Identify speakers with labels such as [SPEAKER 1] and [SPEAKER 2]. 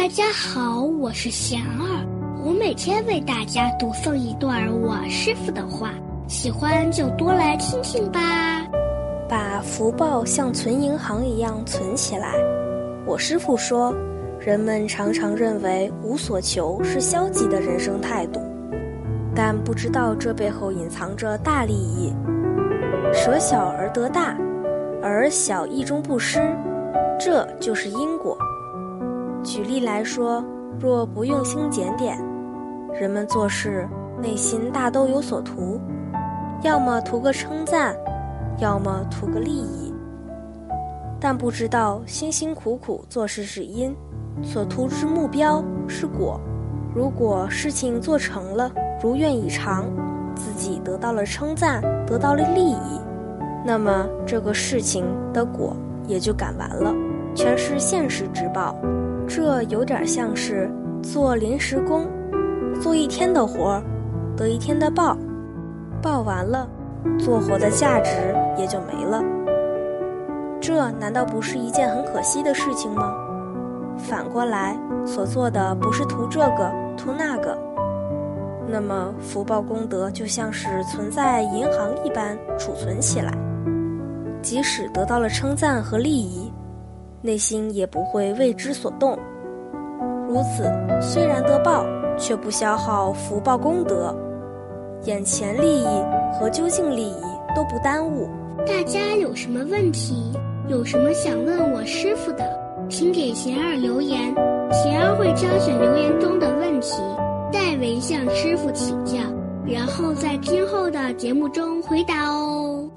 [SPEAKER 1] 大家好，我是贤儿，我每天为大家读诵一段我师傅的话，喜欢就多来听听吧。
[SPEAKER 2] 把福报像存银行一样存起来。我师傅说，人们常常认为无所求是消极的人生态度，但不知道这背后隐藏着大利益。舍小而得大，而小义中不失，这就是因果。举例来说，若不用心检点，人们做事内心大都有所图，要么图个称赞，要么图个利益，但不知道辛辛苦苦做事是因，所图之目标是果。如果事情做成了，如愿以偿，自己得到了称赞，得到了利益，那么这个事情的果也就赶完了，全是现实之报。这有点像是做临时工，做一天的活儿，得一天的报，报完了，做活的价值也就没了。这难道不是一件很可惜的事情吗？反过来，所做的不是图这个图那个，那么福报功德就像是存在银行一般储存起来，即使得到了称赞和利益。内心也不会为之所动。如此，虽然得报，却不消耗福报功德，眼前利益和究竟利益都不耽误。
[SPEAKER 1] 大家有什么问题，有什么想问我师傅的，请给贤儿留言，贤儿会挑选留言中的问题，代为向师傅请教，然后在今后的节目中回答哦。